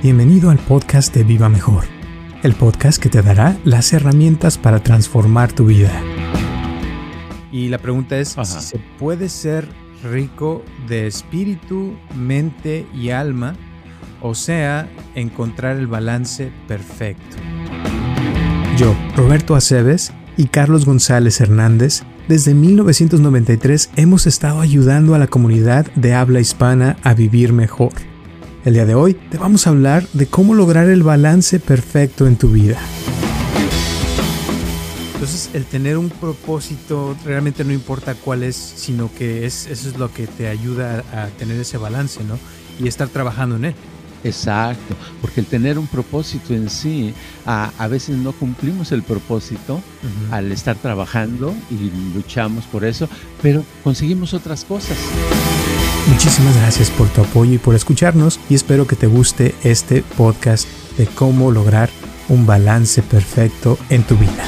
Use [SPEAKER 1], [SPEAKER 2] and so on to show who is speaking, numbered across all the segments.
[SPEAKER 1] Bienvenido al podcast de Viva Mejor, el podcast que te dará las herramientas para transformar tu vida. Y la pregunta es, si ¿se puede ser rico de espíritu, mente y alma? O sea, encontrar el balance perfecto. Yo, Roberto Aceves y Carlos González Hernández, desde 1993 hemos estado ayudando a la comunidad de habla hispana a vivir mejor el día de hoy te vamos a hablar de cómo lograr el balance perfecto en tu vida. Entonces, el tener un propósito realmente no importa cuál es, sino que es, eso es lo que te ayuda a tener ese balance, ¿no? Y estar trabajando en él.
[SPEAKER 2] Exacto, porque el tener un propósito en sí, a, a veces no cumplimos el propósito al estar trabajando y luchamos por eso, pero conseguimos otras cosas.
[SPEAKER 1] Muchísimas gracias por tu apoyo y por escucharnos y espero que te guste este podcast de cómo lograr un balance perfecto en tu vida.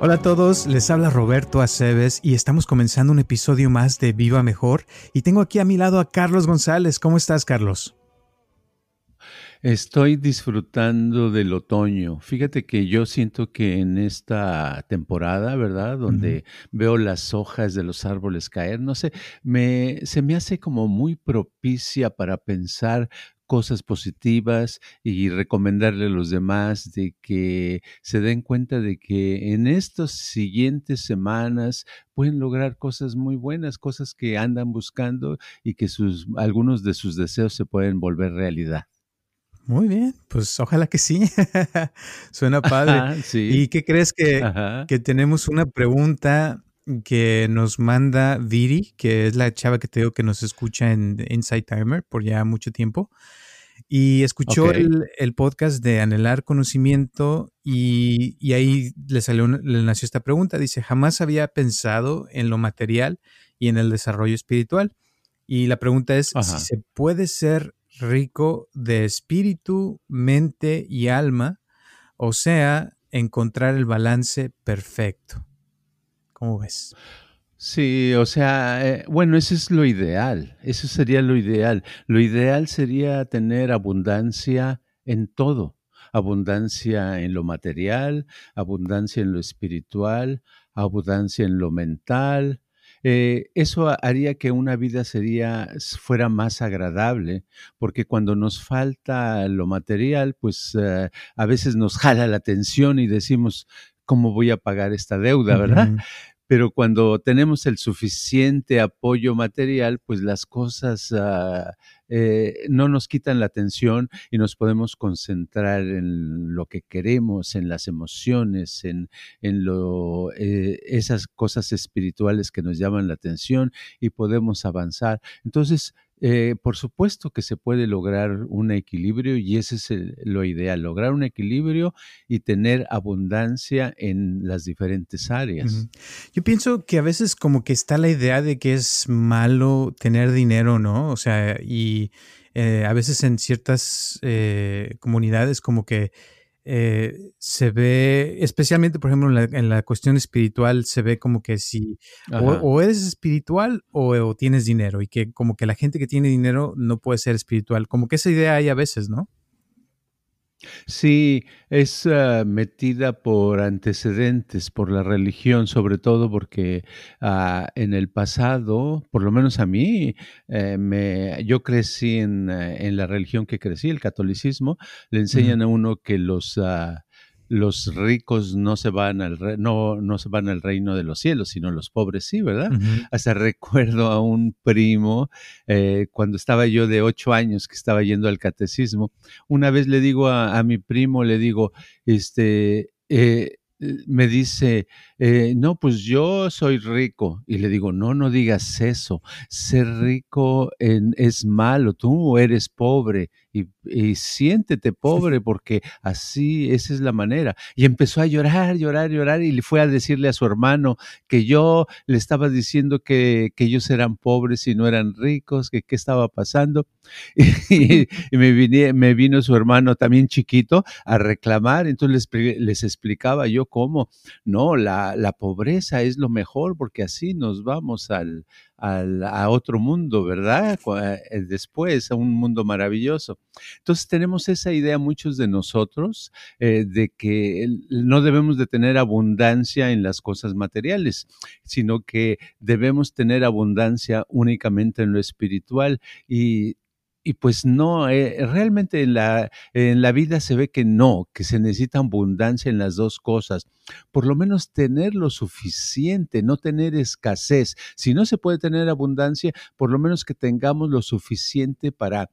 [SPEAKER 1] Hola a todos, les habla Roberto Aceves y estamos comenzando un episodio más de Viva Mejor y tengo aquí a mi lado a Carlos González. ¿Cómo estás, Carlos?
[SPEAKER 2] Estoy disfrutando del otoño. Fíjate que yo siento que en esta temporada, ¿verdad? Donde veo las hojas de los árboles caer, no sé, me, se me hace como muy propicia para pensar cosas positivas y recomendarle a los demás de que se den cuenta de que en estas siguientes semanas pueden lograr cosas muy buenas, cosas que andan buscando y que sus, algunos de sus deseos se pueden volver realidad.
[SPEAKER 1] Muy bien, pues ojalá que sí. Suena padre. ¿Y qué crees que, que, tenemos una pregunta que nos manda Viri, que es la chava que te digo que nos escucha en Inside Timer por ya mucho tiempo? Y escuchó el, el, podcast de Anhelar Conocimiento y, y ahí le salió, le nació esta pregunta. Dice, jamás había pensado en lo material y en el desarrollo espiritual. Y la pregunta es si se puede ser rico de espíritu, mente y alma, o sea, encontrar el balance perfecto. ¿Cómo ves?
[SPEAKER 2] Sí, o sea, eh, bueno, eso es lo ideal, eso sería lo ideal. Lo ideal sería tener abundancia en todo, abundancia en lo material, abundancia en lo espiritual, abundancia en lo mental, eh, eso haría que una vida sería, fuera más agradable, porque cuando nos falta lo material, pues eh, a veces nos jala la atención y decimos, ¿cómo voy a pagar esta deuda, verdad? Pero cuando tenemos el suficiente apoyo material, pues las cosas ah, eh, no nos quitan la atención y nos podemos concentrar en lo que queremos, en las emociones, en, en lo, eh, esas cosas espirituales que nos llaman la atención y podemos avanzar. Entonces, eh, por supuesto que se puede lograr un equilibrio y ese es lo ideal, lograr un equilibrio y tener abundancia en las diferentes áreas.
[SPEAKER 1] Yo pienso que a veces como que está la idea de que es malo tener dinero, ¿no? O sea, y eh, a veces en ciertas eh, comunidades como que eh, se ve, especialmente por ejemplo en la, cuestión espiritual, se ve como que si o, eres espiritual o, tienes dinero y que como que la gente que tiene dinero no puede ser espiritual, como que esa idea hay a veces, ¿no?
[SPEAKER 2] Sí, es ah, metida por antecedentes, por la religión, sobre todo porque ah, en el pasado, por lo menos a mí, eh, me, yo crecí en, eh, en, la religión que crecí, el catolicismo, le enseñan a uno que los, ah, los ricos no se van al no, no se van al reino de los cielos, sino los pobres sí, ¿verdad? Hasta recuerdo a un primo eh, cuando estaba yo de ocho años que estaba yendo al catecismo. Una vez le digo a, a mi primo, le digo, este, eh, me dice, eh, no, pues yo soy rico. Y le digo, no, no digas eso. Ser rico es malo, tú eres pobre y, siéntete pobre porque así, esa es la manera. Y empezó a llorar, llorar, llorar y fue a decirle a su hermano que yo le estaba diciendo que, ellos eran pobres y no eran ricos, que qué estaba pasando. Y, me, me vino su hermano también chiquito a reclamar, entonces les, les explicaba yo cómo, no, la, la pobreza es lo mejor porque así nos vamos al, a otro mundo, ¿verdad? Eh, después, a un mundo maravilloso. Entonces tenemos esa idea muchos de nosotros eh, de que no debemos de tener abundancia en las cosas materiales, sino que debemos tener abundancia únicamente en lo espiritual y y pues no, eh, realmente en la, en la vida se ve que no, que se necesita abundancia en las dos cosas. Por lo menos tener lo suficiente, no tener escasez. Si no se puede tener abundancia, por lo menos que tengamos lo suficiente para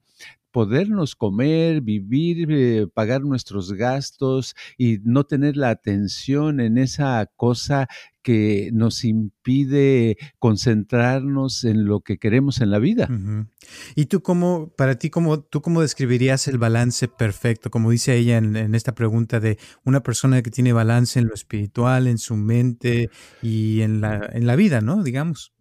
[SPEAKER 2] podernos comer, vivir, eh, pagar nuestros gastos y no tener la atención en esa cosa que nos impide concentrarnos en lo que queremos en la vida.
[SPEAKER 1] ¿Y tú cómo, para ti, cómo, tú cómo describirías el balance perfecto? Como dice ella en, en, esta pregunta de una persona que tiene balance en lo espiritual, en su mente y en la, en la vida, ¿no? Digamos.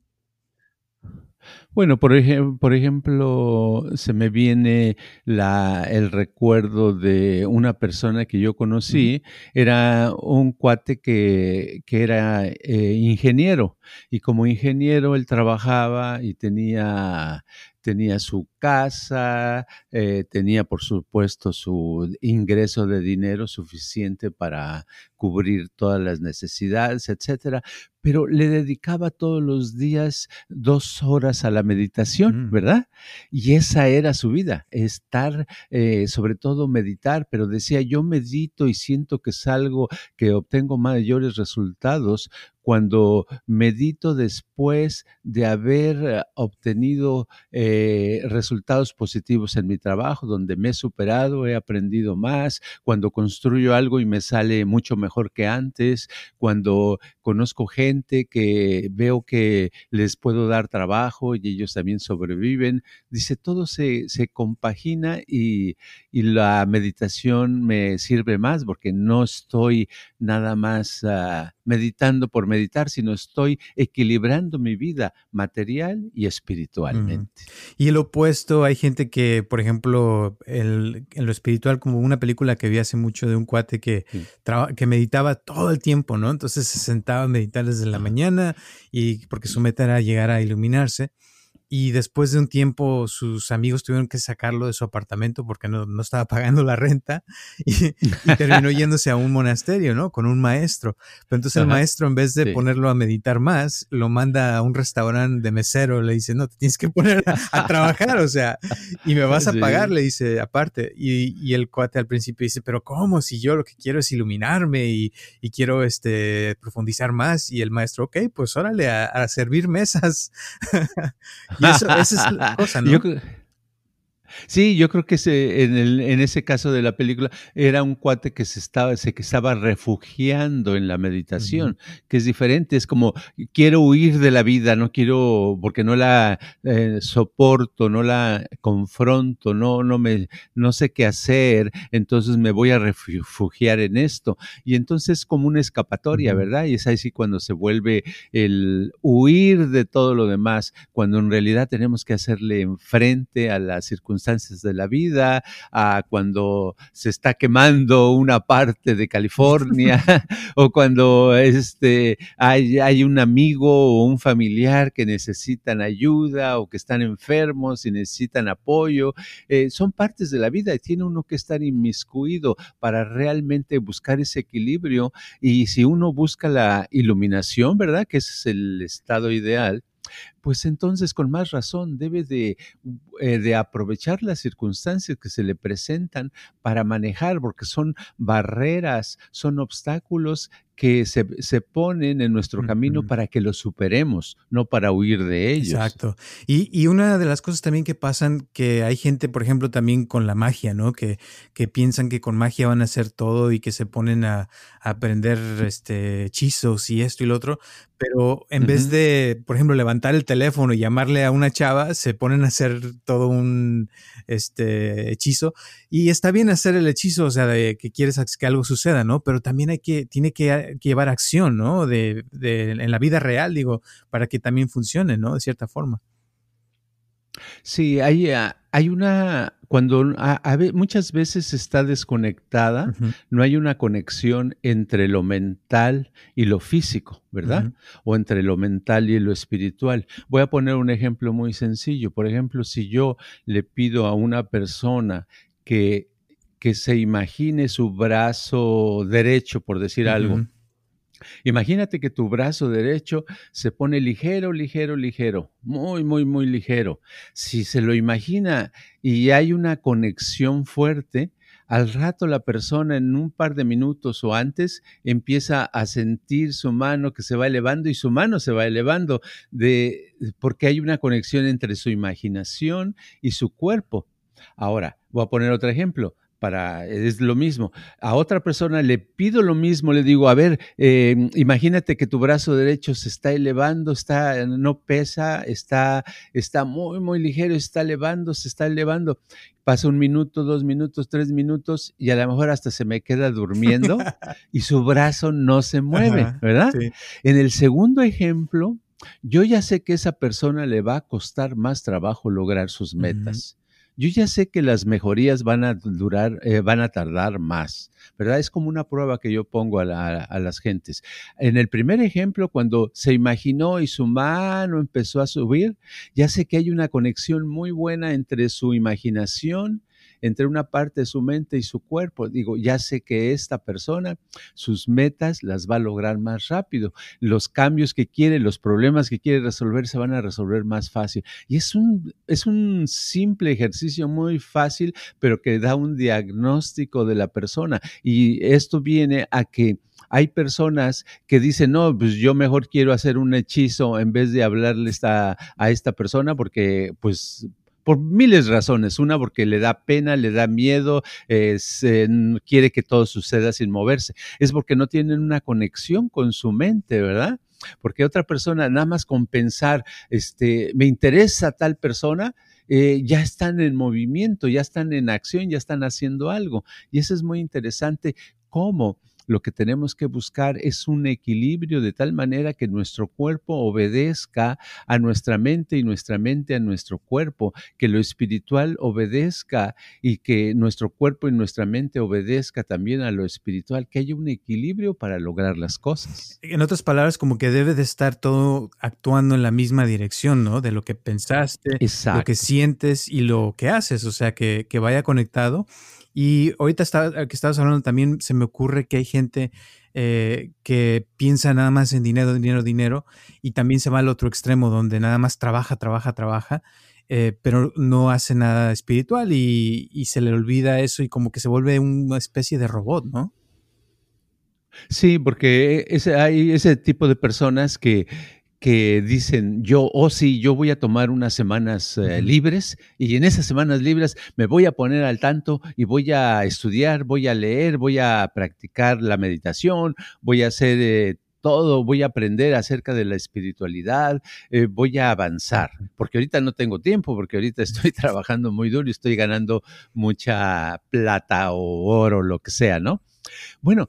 [SPEAKER 2] Bueno, por, por ejemplo, se me viene la, el recuerdo de una persona que yo conocí, era un cuate que, que era eh, ingeniero y como ingeniero él trabajaba y tenía tenía su casa, eh, tenía por supuesto su ingreso de dinero suficiente para cubrir todas las necesidades, etcétera, pero le dedicaba todos los días dos horas a la meditación, mm. ¿verdad? Y esa era su vida, estar, eh, sobre todo meditar, pero decía, yo medito y siento que salgo, que obtengo mayores resultados cuando medito después de haber obtenido eh, resultados positivos en mi trabajo, donde me he superado, he aprendido más, cuando construyo algo y me sale mucho mejor que antes, cuando conozco gente que veo que les puedo dar trabajo y ellos también sobreviven. Dice, todo se, se compagina y, y, la meditación me sirve más porque no estoy nada más... Uh, meditando por meditar, sino estoy equilibrando mi vida material y espiritualmente.
[SPEAKER 1] Y el opuesto, hay gente que, por ejemplo, en lo espiritual, como una película que vi hace mucho de un cuate que, que meditaba todo el tiempo, ¿no? Entonces se sentaba a meditar desde la mañana y porque su meta era llegar a iluminarse y después de un tiempo sus amigos tuvieron que sacarlo de su apartamento porque no, no estaba pagando la renta y, terminó yéndose a un monasterio, ¿no? Con un maestro. Pero entonces el maestro, en vez de ponerlo a meditar más, lo manda a un restaurante de mesero, le dice, no, te tienes que poner a, trabajar, o sea, y me vas a pagar, le dice, aparte. Y, y, el cuate al principio dice, pero ¿cómo? Si yo lo que quiero es iluminarme y, y quiero este, profundizar más. Y el maestro, ok, pues órale, a, a servir mesas. Y eso, esa es la cosa, ¿no?
[SPEAKER 2] Sí, yo creo que ese, en, el, en, ese caso de la película era un cuate que se estaba, se, que estaba refugiando en la meditación, que es diferente, es como quiero huir de la vida, no quiero, porque no la eh, soporto, no la confronto, no, no me, no sé qué hacer, entonces me voy a refugiar en esto. Y entonces es como una escapatoria, ¿verdad? Y es así cuando se vuelve el huir de todo lo demás, cuando en realidad tenemos que hacerle enfrente a las circunstancias de la vida, a cuando se está quemando una parte de California o cuando este, hay, hay un amigo o un familiar que necesitan ayuda o que están enfermos y necesitan apoyo. Eh, son partes de la vida y tiene uno que estar inmiscuido para realmente buscar ese equilibrio y si uno busca la iluminación, ¿verdad? Que ese es el estado ideal pues entonces con más razón debe de, eh, de aprovechar las circunstancias que se le presentan para manejar, porque son barreras, son obstáculos que se, se, ponen en nuestro camino para que los superemos, no para huir de ellos.
[SPEAKER 1] Exacto. Y, y, una de las cosas también que pasan, que hay gente, por ejemplo, también con la magia, ¿no? Que, que piensan que con magia van a hacer todo y que se ponen a, a aprender este, hechizos y esto y lo otro, pero en vez de, por ejemplo, levantar el teléfono y llamarle a una chava, se ponen a hacer todo un este, hechizo. Y está bien hacer el hechizo, o sea, de que quieres que algo suceda, ¿no? Pero también hay que, tiene que, llevar acción, ¿no? De, de, en la vida real, digo, para que también funcione, ¿no? De cierta forma.
[SPEAKER 2] Sí, hay, ah, hay una, cuando muchas veces está desconectada, no hay una conexión entre lo mental y lo físico, ¿verdad? O entre lo mental y lo espiritual. Voy a poner un ejemplo muy sencillo. Por ejemplo, si yo le pido a una persona que, que se imagine su brazo derecho, por decir algo, Imagínate que tu brazo derecho se pone ligero, ligero, ligero, muy, muy, muy ligero. Si se lo imagina y hay una conexión fuerte, al rato la persona en un par de minutos o antes empieza a sentir su mano que se va elevando y su mano se va elevando de, porque hay una conexión entre su imaginación y su cuerpo. Ahora, voy a poner otro ejemplo para, es lo mismo. A otra persona le pido lo mismo, le digo, a ver, em, imagínate que tu brazo derecho se está elevando, está, no pesa, está, está muy, muy ligero, está elevando, se está elevando. Pasa un minuto, dos minutos, tres minutos y a lo mejor hasta se me queda durmiendo y su brazo no se mueve, ¿verdad? En el segundo ejemplo, yo ya sé que esa persona le va a costar más trabajo lograr sus metas yo ya sé que las mejorías van a durar, eh, van a tardar más, ¿verdad? Es como una prueba que yo pongo a, a, las gentes. En el primer ejemplo, cuando se imaginó y su mano empezó a subir, ya sé que hay una conexión muy buena entre su imaginación entre una parte de su mente y su cuerpo. Digo, ya sé que esta persona, sus metas las va a lograr más rápido. Los cambios que quiere, los problemas que quiere resolver se van a resolver más fácil. Y es un, es un simple ejercicio muy fácil, pero que da un diagnóstico de la persona. Y esto viene a que hay personas que dicen, no, pues yo mejor quiero hacer un hechizo en vez de hablarle a esta persona porque pues por miles de razones. Una, porque le da pena, le da miedo, quiere que todo suceda sin moverse. Es porque no tienen una conexión con su mente, ¿verdad? Porque otra persona, nada más con pensar, este, me interesa tal persona, eh, ya están en movimiento, ya están en acción, ya están haciendo algo. Y eso es muy interesante cómo lo que tenemos que buscar es un equilibrio de tal manera que nuestro cuerpo obedezca a nuestra mente y nuestra mente a nuestro cuerpo, que lo espiritual obedezca y que nuestro cuerpo y nuestra mente obedezca también a lo espiritual, que haya un equilibrio para lograr las cosas.
[SPEAKER 1] En otras palabras, como que debe de estar todo actuando en la misma dirección, ¿no? De lo que pensaste, lo que sientes y lo que haces, o sea, que, que vaya conectado y ahorita que estabas hablando también se me ocurre que hay gente eh, que piensa nada más en dinero, dinero, dinero, y también se va al otro extremo donde nada más trabaja, trabaja, trabaja, eh, pero no hace nada espiritual y, y, se le olvida eso y como que se vuelve una especie de robot, ¿no?
[SPEAKER 2] Sí, porque ese, hay ese tipo de personas que que dicen, yo, oh sí, yo voy a tomar unas semanas eh, libres y en esas semanas libres me voy a poner al tanto y voy a estudiar, voy a leer, voy a practicar la meditación, voy a hacer eh, todo, voy a aprender acerca de la espiritualidad, eh, voy a avanzar, porque ahorita no tengo tiempo, porque ahorita estoy trabajando muy duro y estoy ganando mucha plata o oro, lo que sea, ¿no? Bueno,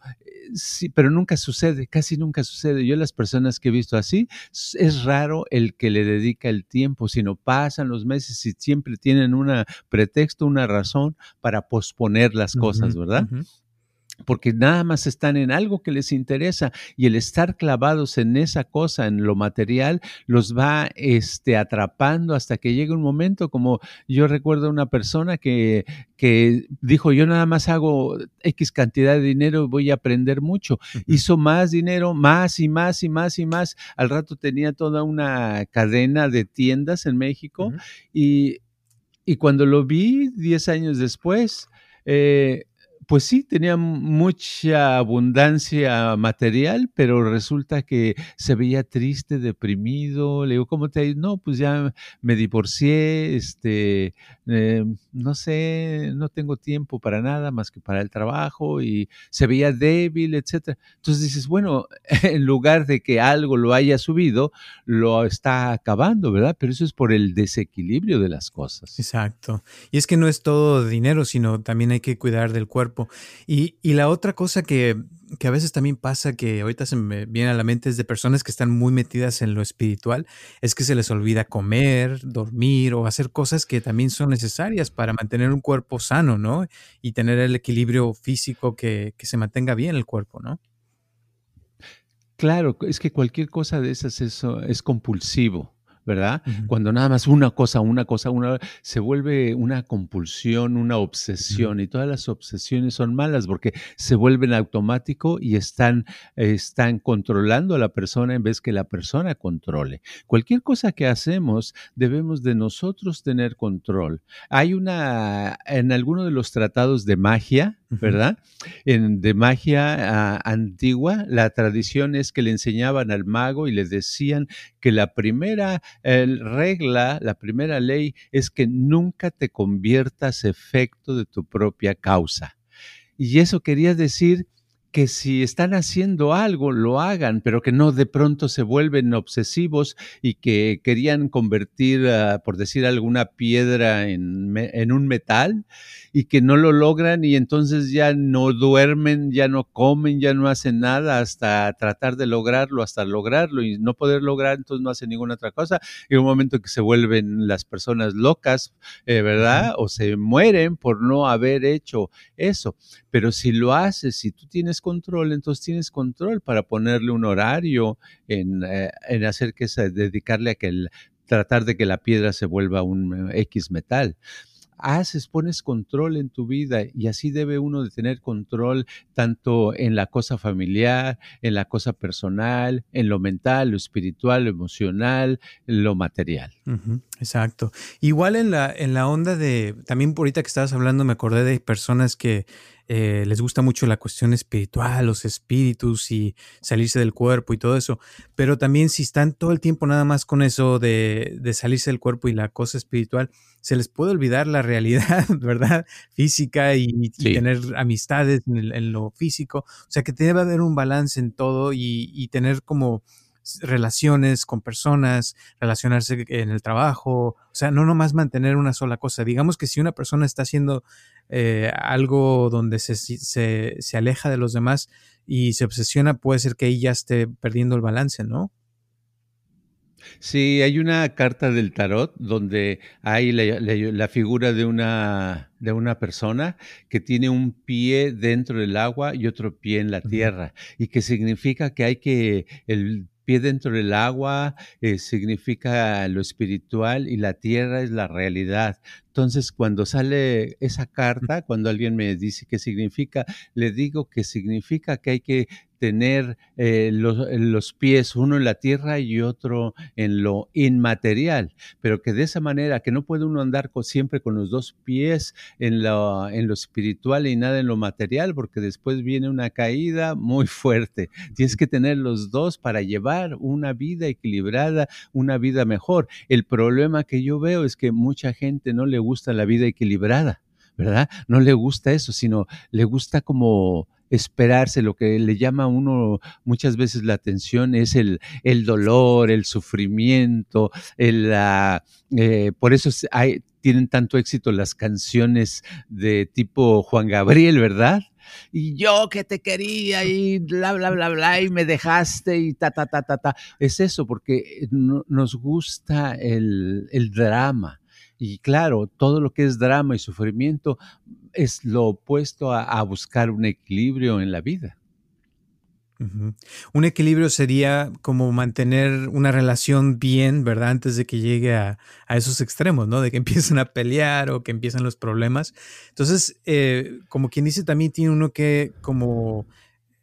[SPEAKER 2] sí, pero nunca sucede, casi nunca sucede. Yo las personas que he visto así, es raro el que le dedica el tiempo, sino pasan los meses y siempre tienen un pretexto, una razón para posponer las cosas, ¿verdad? Porque nada más están en algo que les interesa y el estar clavados en esa cosa, en lo material, los va este, atrapando hasta que llega un momento, como yo recuerdo a una persona que, que dijo, yo nada más hago X cantidad de dinero y voy a aprender mucho. Hizo más dinero, más y más y más y más. Al rato tenía toda una cadena de tiendas en México y, y, cuando lo vi 10 años después, eh, pues sí, tenía mucha abundancia material, pero resulta que se veía triste, deprimido. Le digo, ¿cómo te ha ido? No, pues ya me divorcié, este, eh, no sé, no tengo tiempo para nada más que para el trabajo y se veía débil, etcétera. Entonces dices, bueno, en lugar de que algo lo haya subido, lo está acabando, ¿verdad? Pero eso es por el desequilibrio de las cosas.
[SPEAKER 1] Exacto. Y es que no es todo dinero, sino también hay que cuidar del cuerpo y, la otra cosa que, a veces también pasa, que ahorita se me viene a la mente, es de personas que están muy metidas en lo espiritual, es que se les olvida comer, dormir o hacer cosas que también son necesarias para mantener un cuerpo sano, ¿no? Y tener el equilibrio físico que, se mantenga bien el cuerpo, ¿no?
[SPEAKER 2] Claro, es que cualquier cosa de esas eso es compulsivo. ¿Verdad? Cuando nada más una cosa, una cosa, una, se vuelve una compulsión, una obsesión, y todas las obsesiones son malas porque se vuelven automático y están, están controlando a la persona en vez que la persona controle. Cualquier cosa que hacemos, debemos de nosotros tener control. Hay una, en alguno de los tratados de magia, ¿verdad? En, de magia ah, antigua, la tradición es que le enseñaban al mago y le decían que la primera regla, la primera ley es que nunca te conviertas efecto de tu propia causa. Y eso quería decir que si están haciendo algo, lo hagan, pero que no de pronto se vuelven obsesivos y que querían convertir, ah, por decir alguna piedra en, en, un metal y que no lo logran y entonces ya no duermen, ya no comen, ya no hacen nada hasta tratar de lograrlo, hasta lograrlo y no poder lograr, entonces no hacen ninguna otra cosa. Y un momento que se vuelven las personas locas, eh, ¿verdad? O se mueren por no haber hecho eso. Pero si lo haces, si tú tienes control, entonces tienes control para ponerle un horario en, eh, en hacer que se, dedicarle a que el, tratar de que la piedra se vuelva un eh, X metal haces, pones control en tu vida y así debe uno de tener control tanto en la cosa familiar, en la cosa personal, en lo mental, lo espiritual, lo emocional, lo material.
[SPEAKER 1] exacto. Igual en la, en la onda de, también por ahorita que estabas hablando me acordé de personas que eh, les gusta mucho la cuestión espiritual, los espíritus y salirse del cuerpo y todo eso, pero también si están todo el tiempo nada más con eso de, de salirse del cuerpo y la cosa espiritual, se les puede olvidar la realidad, ¿verdad? Física y, tener amistades en, lo físico. O sea que debe haber un balance en todo y, y tener como relaciones con personas, relacionarse en el trabajo, o sea, no nomás mantener una sola cosa. Digamos que si una persona está haciendo eh, algo donde se, se, se, aleja de los demás y se obsesiona, puede ser que ahí ya esté perdiendo el balance, ¿no?
[SPEAKER 2] Sí, hay una carta del tarot donde hay la, la, figura de una, de una persona que tiene un pie dentro del agua y otro pie en la tierra, y que significa que hay que el pie dentro del agua eh, significa lo espiritual y la tierra es la realidad. Entonces, cuando sale esa carta, cuando alguien me dice qué significa, le digo que significa que hay que tener eh, los, pies, uno en la tierra y otro en lo inmaterial, pero que de esa manera, que no puede uno andar siempre con los dos pies en lo, en lo espiritual y nada en lo material, porque después viene una caída muy fuerte. Tienes que tener los dos para llevar una vida equilibrada, una vida mejor. El problema que yo veo es que mucha gente no le gusta la vida equilibrada. ¿verdad? No le gusta eso, sino le gusta como esperarse, lo que le llama a uno muchas veces la atención es el, el dolor, el sufrimiento, el, eh, por eso hay, tienen tanto éxito las canciones de tipo Juan Gabriel, ¿verdad? Y yo que te quería y bla, bla, bla, bla, y me dejaste y ta, ta, ta, ta, ta. Es eso, porque nos gusta el, el drama Y claro, todo lo que es drama y sufrimiento es lo opuesto a, buscar un equilibrio en la vida.
[SPEAKER 1] Un equilibrio sería como mantener una relación bien, ¿verdad? Antes de que llegue a, esos extremos, ¿no? De que empiecen a pelear o que empiecen los problemas. Entonces, eh, como quien dice, también tiene uno que como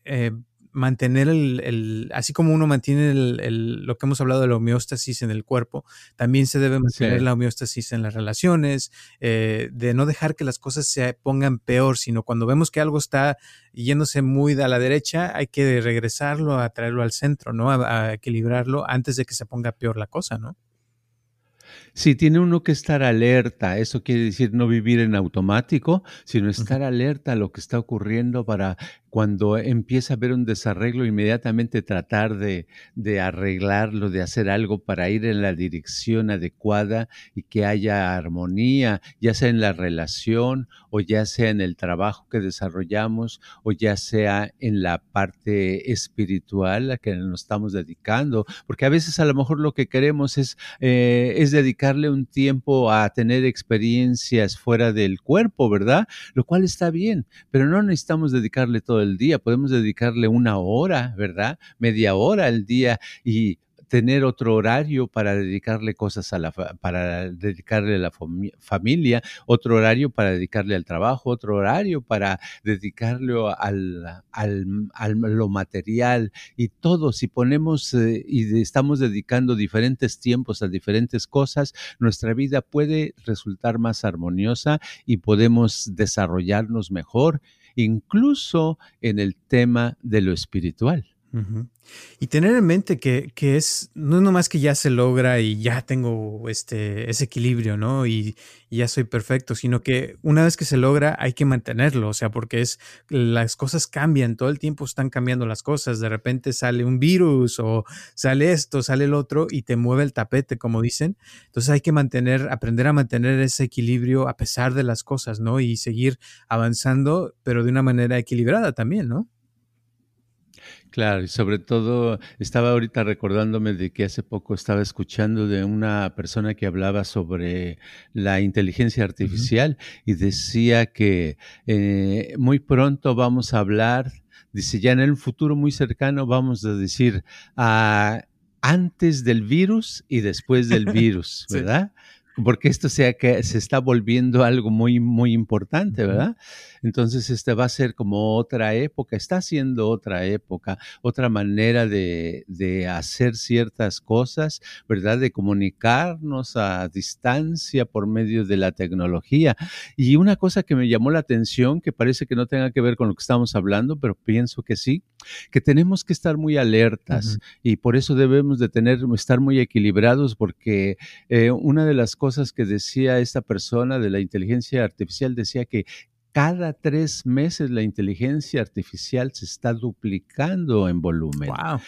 [SPEAKER 1] eh, mantener el, así como uno mantiene el, lo que hemos hablado de la homeostasis en el cuerpo, también se debe mantener la homeostasis en las relaciones, eh, de no dejar que las cosas se pongan peor, sino cuando vemos que algo está yéndose muy a la derecha, hay que regresarlo, a traerlo al centro, ¿no? a equilibrarlo antes de que se ponga peor la cosa, ¿no?
[SPEAKER 2] Sí, tiene uno que estar alerta. Eso quiere decir no vivir en automático, sino estar alerta a lo que está ocurriendo para cuando empieza a haber un desarreglo, inmediatamente tratar de, arreglarlo, de hacer algo para ir en la dirección adecuada y que haya armonía, ya sea en la relación o ya sea en el trabajo que desarrollamos o ya sea en la parte espiritual a que nos estamos dedicando, porque a veces a lo mejor lo que queremos es, eh, dedicarle un tiempo a tener experiencias fuera del cuerpo, ¿verdad? Lo cual está bien, pero no necesitamos dedicarle todo el día, podemos dedicarle una hora, ¿verdad? Media hora al día y tener otro horario para dedicarle cosas a la para dedicarle a la familia, otro horario para dedicarle al trabajo, otro horario para dedicarle al, al, lo material y todo. Si ponemos eh, y estamos dedicando diferentes tiempos a diferentes cosas, nuestra vida puede resultar más armoniosa y podemos desarrollarnos mejor incluso en el tema de lo espiritual.
[SPEAKER 1] Y tener en mente que, es, no es nomás que ya se logra y ya tengo este, ese equilibrio, ¿no? Y, ya soy perfecto, sino que una vez que se logra hay que mantenerlo, o sea, porque es, las cosas cambian, todo el tiempo están cambiando las cosas, de repente sale un virus o sale esto, sale el otro y te mueve el tapete, como dicen. Entonces hay que mantener, aprender a mantener ese equilibrio a pesar de las cosas, ¿no? Y seguir avanzando, pero de una manera equilibrada también, ¿no?
[SPEAKER 2] Claro, y sobre todo estaba ahorita recordándome de que hace poco estaba escuchando de una persona que hablaba sobre la inteligencia artificial y decía que eh, muy pronto vamos a hablar, dice ya en el futuro muy cercano vamos a decir ah, antes del virus y después del virus, ¿verdad? Porque esto sea que se está volviendo algo muy, muy importante, ¿verdad? Entonces, este va a ser como otra época, está siendo otra época, otra manera de, de hacer ciertas cosas, ¿verdad? De comunicarnos a distancia por medio de la tecnología. Y una cosa que me llamó la atención, que parece que no tenga que ver con lo que estamos hablando, pero pienso que sí, que tenemos que estar muy alertas y por eso debemos de tener, estar muy equilibrados porque eh, una de las cosas que decía esta persona de la inteligencia artificial decía que cada tres meses la inteligencia artificial se está duplicando en volumen. Wow.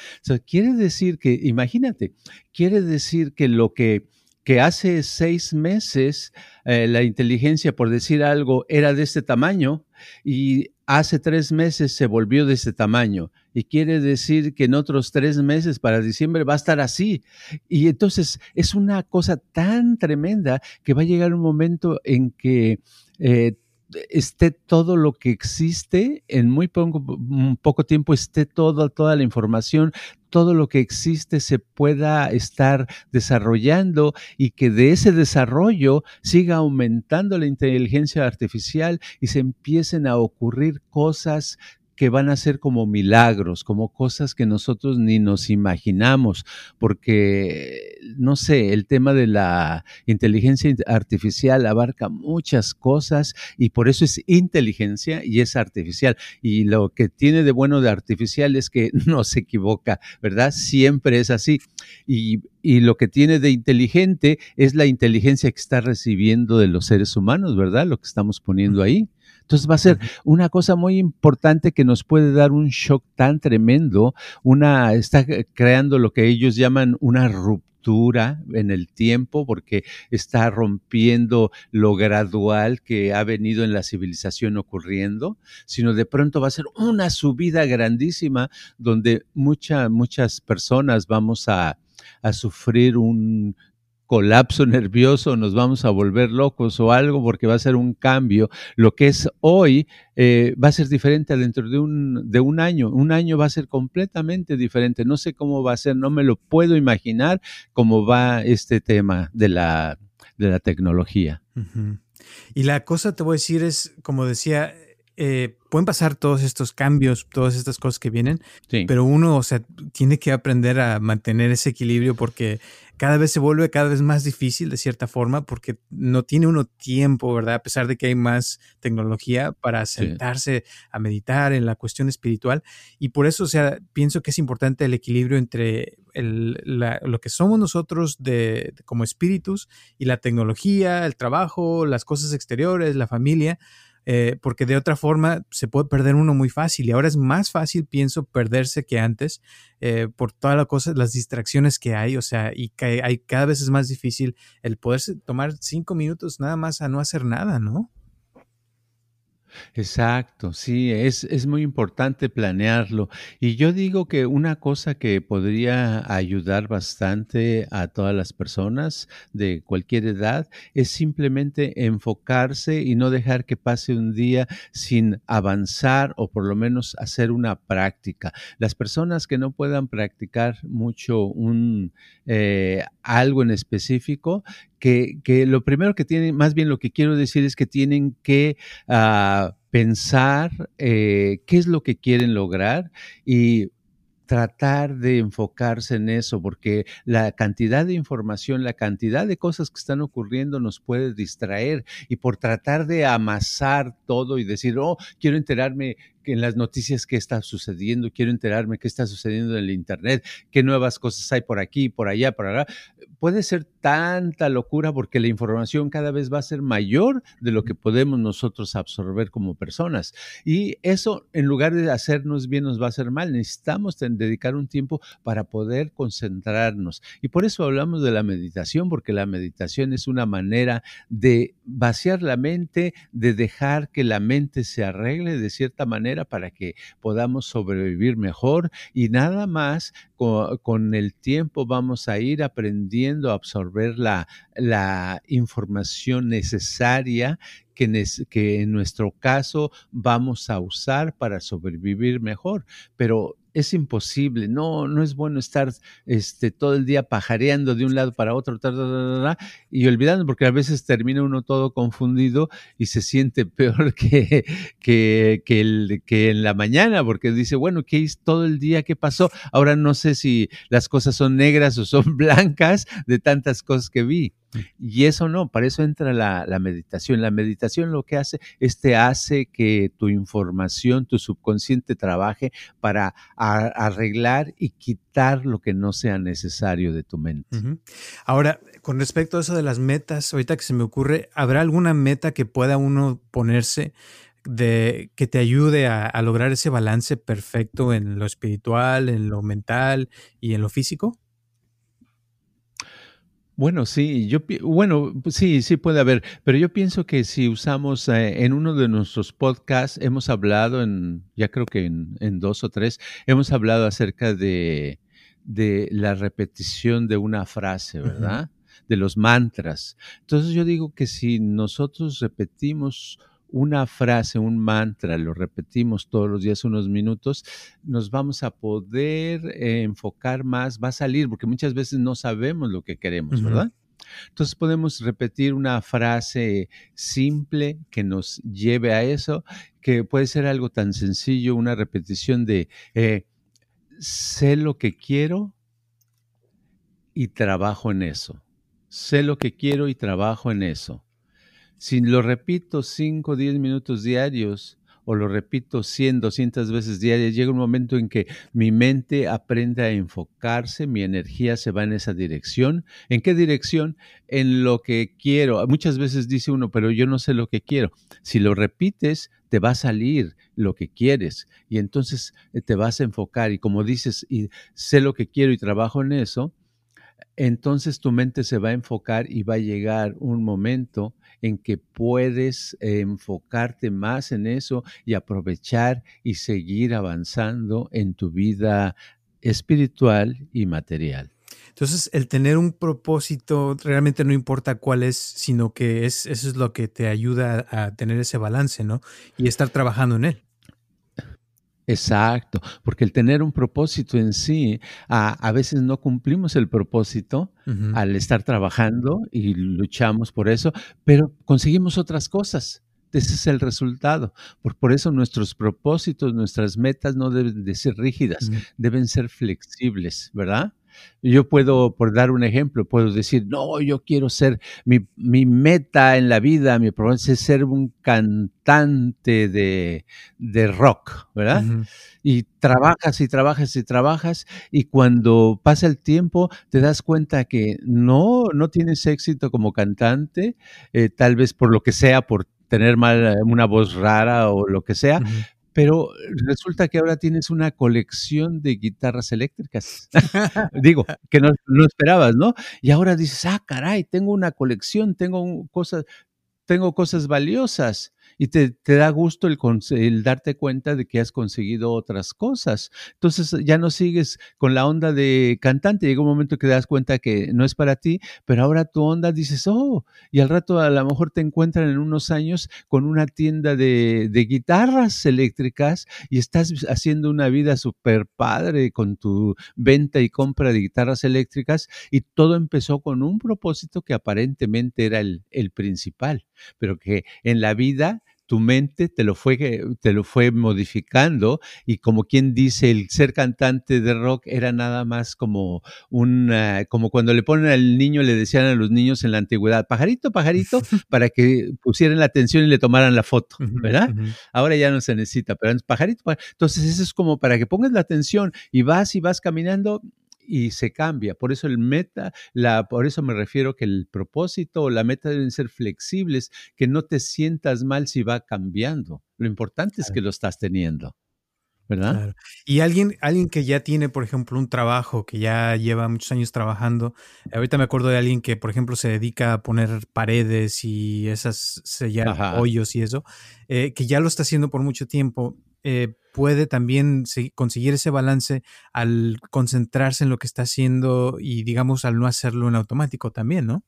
[SPEAKER 2] quiere decir que, imagínate, quiere decir que lo que que hace seis meses eh, la inteligencia, por decir algo, era de este tamaño y hace tres meses se volvió de este tamaño. Y quiere decir que en otros tres meses, para diciembre, va a estar así. Y entonces es una cosa tan tremenda que va a llegar un momento en que... Eh, esté todo lo que existe en muy poco, tiempo, esté todo, toda la información, todo lo que existe se pueda estar desarrollando y que de ese desarrollo siga aumentando la inteligencia artificial y se empiecen a ocurrir cosas que van a ser como milagros, como cosas que nosotros ni nos imaginamos, porque, no sé, el tema de la inteligencia artificial abarca muchas cosas y por eso es inteligencia y es artificial. Y lo que tiene de bueno de artificial es que no se equivoca, ¿verdad? Siempre es así. Y, y lo que tiene de inteligente es la inteligencia que está recibiendo de los seres humanos, ¿verdad? Lo que estamos poniendo ahí. Entonces va a ser una cosa muy importante que nos puede dar un shock tan tremendo, una, está creando lo que ellos llaman una ruptura en el tiempo porque está rompiendo lo gradual que ha venido en la civilización ocurriendo, sino de pronto va a ser una subida grandísima donde muchas muchas personas vamos a, a sufrir un colapso nervioso, nos vamos a volver locos o algo porque va a ser un cambio. Lo que es hoy eh, va a ser diferente dentro de un, de un año. Un año va a ser completamente diferente. No sé cómo va a ser, no me lo puedo imaginar cómo va este tema de la, de la tecnología.
[SPEAKER 1] Y la cosa, te voy a decir, es, como decía, eh, pueden pasar todos estos cambios, todas estas cosas que vienen, pero uno, o sea, tiene que aprender a mantener ese equilibrio porque cada vez se vuelve cada vez más difícil de cierta forma porque no tiene uno tiempo, ¿verdad? A pesar de que hay más tecnología para sentarse a meditar en la cuestión espiritual. Y por eso, o sea, pienso que es importante el equilibrio entre lo que somos nosotros de, como espíritus y la tecnología, el trabajo, las cosas exteriores, la familia eh, porque de otra forma se puede perder uno muy fácil y ahora es más fácil, pienso, perderse que antes eh, por todas las cosas, las distracciones que hay, o sea, y que hay, cada vez es más difícil el poderse tomar cinco minutos nada más a no hacer nada, ¿no?
[SPEAKER 2] Exacto, sí, es, es muy importante planearlo. Y yo digo que una cosa que podría ayudar bastante a todas las personas de cualquier edad es simplemente enfocarse y no dejar que pase un día sin avanzar o por lo menos hacer una práctica. Las personas que no puedan practicar mucho un, eh, algo en específico, que, que, lo primero que tienen, más bien lo que quiero decir es que tienen que uh, pensar eh, qué es lo que quieren lograr y tratar de enfocarse en eso, porque la cantidad de información, la cantidad de cosas que están ocurriendo nos puede distraer. Y por tratar de amasar todo y decir, oh, quiero enterarme en las noticias qué está sucediendo, quiero enterarme qué está sucediendo en el Internet, qué nuevas cosas hay por aquí, por allá, por allá. Puede ser tanta locura porque la información cada vez va a ser mayor de lo que podemos nosotros absorber como personas. Y eso, en lugar de hacernos bien, nos va a hacer mal. Necesitamos dedicar un tiempo para poder concentrarnos. Y por eso hablamos de la meditación, porque la meditación es una manera de vaciar la mente, de dejar que la mente se arregle de cierta manera para que podamos sobrevivir mejor y nada más con, el tiempo vamos a ir aprendiendo a absorber la, la información necesaria que, que, en nuestro caso vamos a usar para sobrevivir mejor. Pero es imposible, no, no es bueno estar este, todo el día pajareando de un lado para otro y olvidando, porque a veces termina uno todo confundido y se siente peor que, que, que, el, que en la mañana, porque dice, bueno, ¿qué es todo el día? ¿Qué pasó? Ahora no sé si las cosas son negras o son blancas de tantas cosas que vi. Y eso no, para eso entra la, meditación. La meditación lo que hace es hace que tu información, tu subconsciente trabaje para arreglar y quitar lo que no sea necesario de tu mente.
[SPEAKER 1] Ahora, con respecto a eso de las metas, ahorita que se me ocurre, ¿habrá alguna meta que pueda uno ponerse? de que te ayude a lograr ese balance perfecto en lo espiritual, en lo mental y en lo físico?
[SPEAKER 2] Bueno, sí, yo bueno, pues sí, sí puede haber, pero yo pienso que si usamos eh, en uno de nuestros podcasts hemos hablado en, ya creo que en, dos o tres, hemos hablado acerca de, de la repetición de una frase, ¿verdad? De los mantras. Entonces yo digo que si nosotros repetimos una frase, un mantra, lo repetimos todos los días unos minutos, nos vamos a poder eh, enfocar más, va a salir, porque muchas veces no sabemos lo que queremos, ¿verdad? Entonces podemos repetir una frase simple que nos lleve a eso, que puede ser algo tan sencillo, una repetición de, eh, sé lo que quiero y trabajo en eso. Sé lo que quiero y trabajo en eso. Si lo repito 5 o 10 minutos diarios o lo repito 100, 200 veces diarias, llega un momento en que mi mente aprende a enfocarse, mi energía se va en esa dirección. ¿En qué dirección? En lo que quiero. Muchas veces dice uno, pero yo no sé lo que quiero. Si lo repites, te va a salir lo que quieres y entonces eh, te vas a enfocar y como dices, y sé lo que quiero y trabajo en eso, entonces tu mente se va a enfocar y va a llegar un momento en que puedes enfocarte más en eso y aprovechar y seguir avanzando en tu vida espiritual y material.
[SPEAKER 1] Entonces, el tener un propósito realmente no importa cuál es, sino que es, eso es lo que te ayuda a tener ese balance, ¿no? Y estar trabajando en él.
[SPEAKER 2] Exacto, porque el tener un propósito en sí, a, veces no cumplimos el propósito al estar trabajando y luchamos por eso, pero conseguimos otras cosas. Ese es el resultado. Por, por eso nuestros propósitos, nuestras metas no deben de ser rígidas, deben ser flexibles, ¿verdad? Yo puedo, por dar un ejemplo, puedo decir, no, yo quiero ser, mi, meta en la vida, mi propósito es ser un cantante de, rock, ¿verdad? Y trabajas y trabajas y trabajas y cuando pasa el tiempo te das cuenta que no, no tienes éxito como cantante, eh, tal vez por lo que sea, por tener mal, una voz rara o lo que sea, pero resulta que ahora tienes una colección de guitarras eléctricas. Digo, que no, no, esperabas, ¿no? Y ahora dices, ah, caray, tengo una colección, tengo cosas, tengo cosas valiosas y te, da gusto el, el, darte cuenta de que has conseguido otras cosas. Entonces ya no sigues con la onda de cantante, llega un momento que te das cuenta que no es para ti, pero ahora tu onda dices, oh, y al rato a lo mejor te encuentran en unos años con una tienda de, de guitarras eléctricas y estás haciendo una vida súper padre con tu venta y compra de guitarras eléctricas y todo empezó con un propósito que aparentemente era el, el principal, pero que en la vida tu mente te lo fue, te lo fue modificando y como quien dice, el ser cantante de rock era nada más como un, como cuando le ponen al niño, le decían a los niños en la antigüedad, pajarito, pajarito, para que pusieran la atención y le tomaran la foto, ¿verdad? Ahora ya no se necesita, pero pajarito, pajarito. Entonces eso es como para que pongas la atención y vas y vas caminando y se cambia. Por eso el meta, la, por eso me refiero que el propósito o la meta deben ser flexibles, que no te sientas mal si va cambiando. Lo importante es que lo estás teniendo. ¿verdad?
[SPEAKER 1] Y alguien, alguien que ya tiene, por ejemplo, un trabajo, que ya lleva muchos años trabajando, ahorita me acuerdo de alguien que, por ejemplo, se dedica a poner paredes y esas sellar hoyos y eso, eh, que ya lo está haciendo por mucho tiempo eh, puede también conseguir ese balance al concentrarse en lo que está haciendo y digamos al no hacerlo en automático también, ¿no?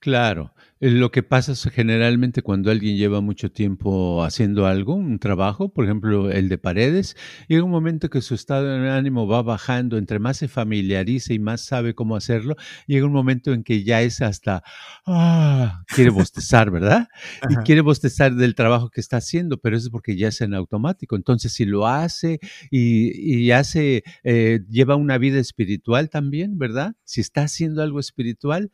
[SPEAKER 2] Claro, eh, lo que pasa es generalmente cuando alguien lleva mucho tiempo haciendo algo, un trabajo, por ejemplo, el de paredes, llega un momento que su estado de ánimo va bajando, entre más se familiariza y más sabe cómo hacerlo, llega un momento en que ya es hasta, ah, quiere bostezar, ¿verdad? Y quiere bostezar del trabajo que está haciendo, pero eso es porque ya es en automático. Entonces, si lo hace y, hace, eh, lleva una vida espiritual también, ¿verdad? Si está haciendo algo espiritual,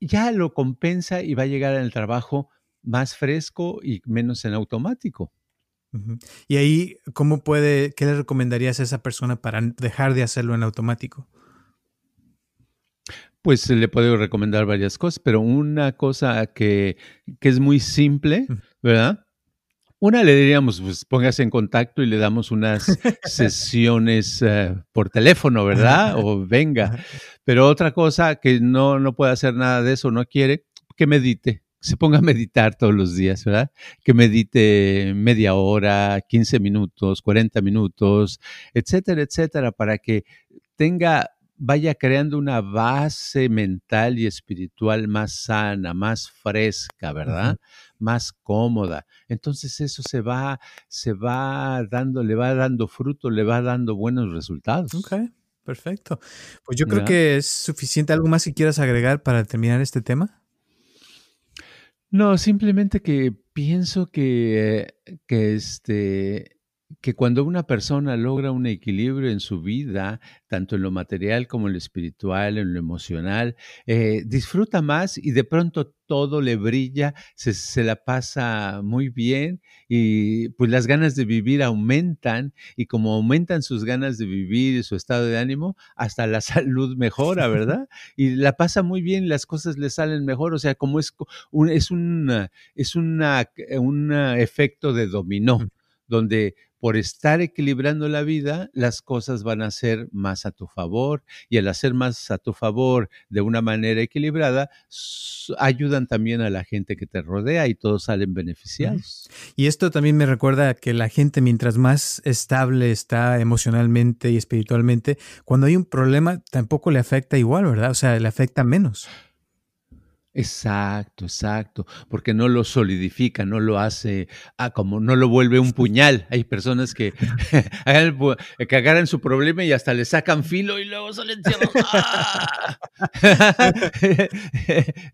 [SPEAKER 2] ya lo compensa y va a llegar al trabajo más fresco y menos en automático.
[SPEAKER 1] Y ahí, ¿cómo puede, qué le recomendarías a esa persona para dejar de hacerlo en automático?
[SPEAKER 2] Pues le puedo recomendar varias cosas, pero una cosa que, que es muy simple, ¿verdad? Una le diríamos, pues póngase en contacto y le damos unas sesiones eh, por teléfono, ¿verdad? O venga. Pero otra cosa que no, no puede hacer nada de eso, no quiere, que medite. Se ponga a meditar todos los días, ¿verdad? Que medite media hora, 15 minutos, 40 minutos, etcétera, etcétera, para que tenga vaya creando una base mental y espiritual más sana, más fresca, ¿verdad? Más cómoda. Entonces eso se va, se va dando, le va dando fruto, le va dando buenos resultados.
[SPEAKER 1] Ok, perfecto. Pues yo creo que es suficiente. ¿Algo más que quieras agregar para terminar este tema?
[SPEAKER 2] No, simplemente que pienso que, que este, que cuando una persona logra un equilibrio en su vida, tanto en lo material como en lo espiritual, en lo emocional, eh, disfruta más y de pronto todo le brilla, se, la pasa muy bien y pues las ganas de vivir aumentan y como aumentan sus ganas de vivir y su estado de ánimo, hasta la salud mejora, ¿verdad? Y la pasa muy bien, las cosas le salen mejor, o sea, como es un, es, es un efecto de dominó, donde por estar equilibrando la vida, las cosas van a ser más a tu favor y al hacer más a tu favor de una manera equilibrada, ayudan también a la gente que te rodea y todos salen beneficiados.
[SPEAKER 1] Y esto también me recuerda que la gente mientras más estable está emocionalmente y espiritualmente, cuando hay un problema tampoco le afecta igual, ¿verdad? O sea, le afecta menos.
[SPEAKER 2] Exacto, exacto, porque no lo solidifica, no lo hace, ah, como no lo vuelve un puñal. Hay personas que, que agarran su problema y hasta le sacan filo y luego salen ¡Ah!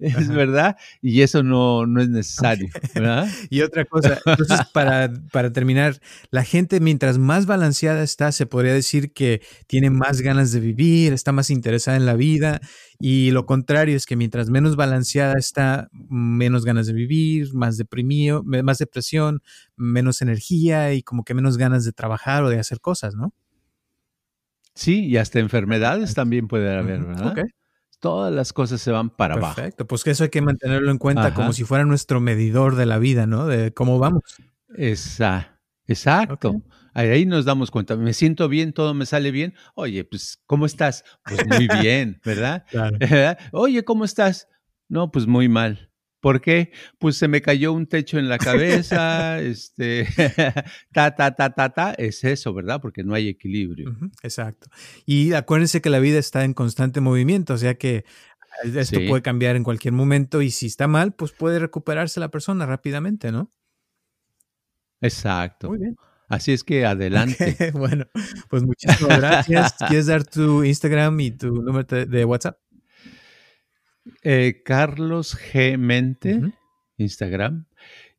[SPEAKER 2] es verdad, y eso no, no es necesario. ¿verdad?
[SPEAKER 1] Y otra cosa, entonces para, para terminar, la gente mientras más balanceada está, se podría decir que tiene más ganas de vivir, está más interesada en la vida y lo contrario es que mientras menos balanceada está, menos ganas de vivir, más deprimido, más depresión, menos energía y como que menos ganas de trabajar o de hacer cosas, ¿no?
[SPEAKER 2] Sí, y hasta enfermedades también puede haber, ¿verdad? Todas las cosas se van para abajo.
[SPEAKER 1] Perfecto, pues que eso hay que mantenerlo en cuenta como si fuera nuestro medidor de la vida, ¿no? De cómo vamos.
[SPEAKER 2] Esa, exacto. Ahí nos damos cuenta, me siento bien, todo me sale bien. Oye, pues, ¿cómo estás? Pues muy bien, ¿verdad? Oye, ¿cómo estás? No, pues muy mal. ¿Por qué? Pues se me cayó un techo en la cabeza, este, ta, ta, ta, ta, ta, es eso, ¿verdad? Porque no hay equilibrio.
[SPEAKER 1] exacto. Y acuérdense que la vida está en constante movimiento, o sea que esto puede cambiar en cualquier momento y si está mal, pues puede recuperarse la persona rápidamente, ¿no?
[SPEAKER 2] Exacto. Muy bien. Así es que adelante.
[SPEAKER 1] bueno, pues muchísimas gracias. ¿Quieres dar tu Instagram y tu número de WhatsApp?
[SPEAKER 2] Eh, Carlos G. Mente, Instagram.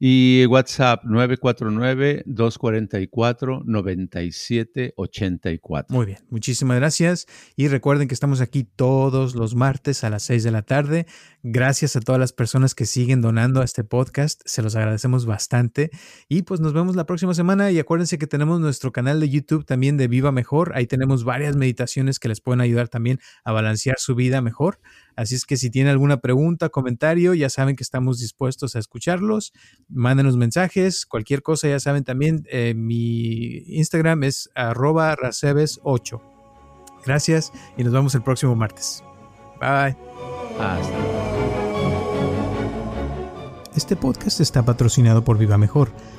[SPEAKER 2] Y WhatsApp 949-244-9784.
[SPEAKER 1] Muy bien, muchísimas gracias. Y recuerden que estamos aquí todos los martes a las 6 de la tarde. Gracias a todas las personas que siguen donando a este podcast. Se los agradecemos bastante. Y pues nos vemos la próxima semana. Y acuérdense que tenemos nuestro canal de YouTube también de Viva Mejor. Ahí tenemos varias meditaciones que les pueden ayudar también a balancear su vida mejor. Así es que si tienen alguna pregunta, comentario, ya saben que estamos dispuestos a escucharlos. Mándenos mensajes, cualquier cosa, ya saben también. Eh, mi Instagram es arroba 8 Gracias y nos vemos el próximo martes. Bye. Este podcast está patrocinado por Viva Mejor.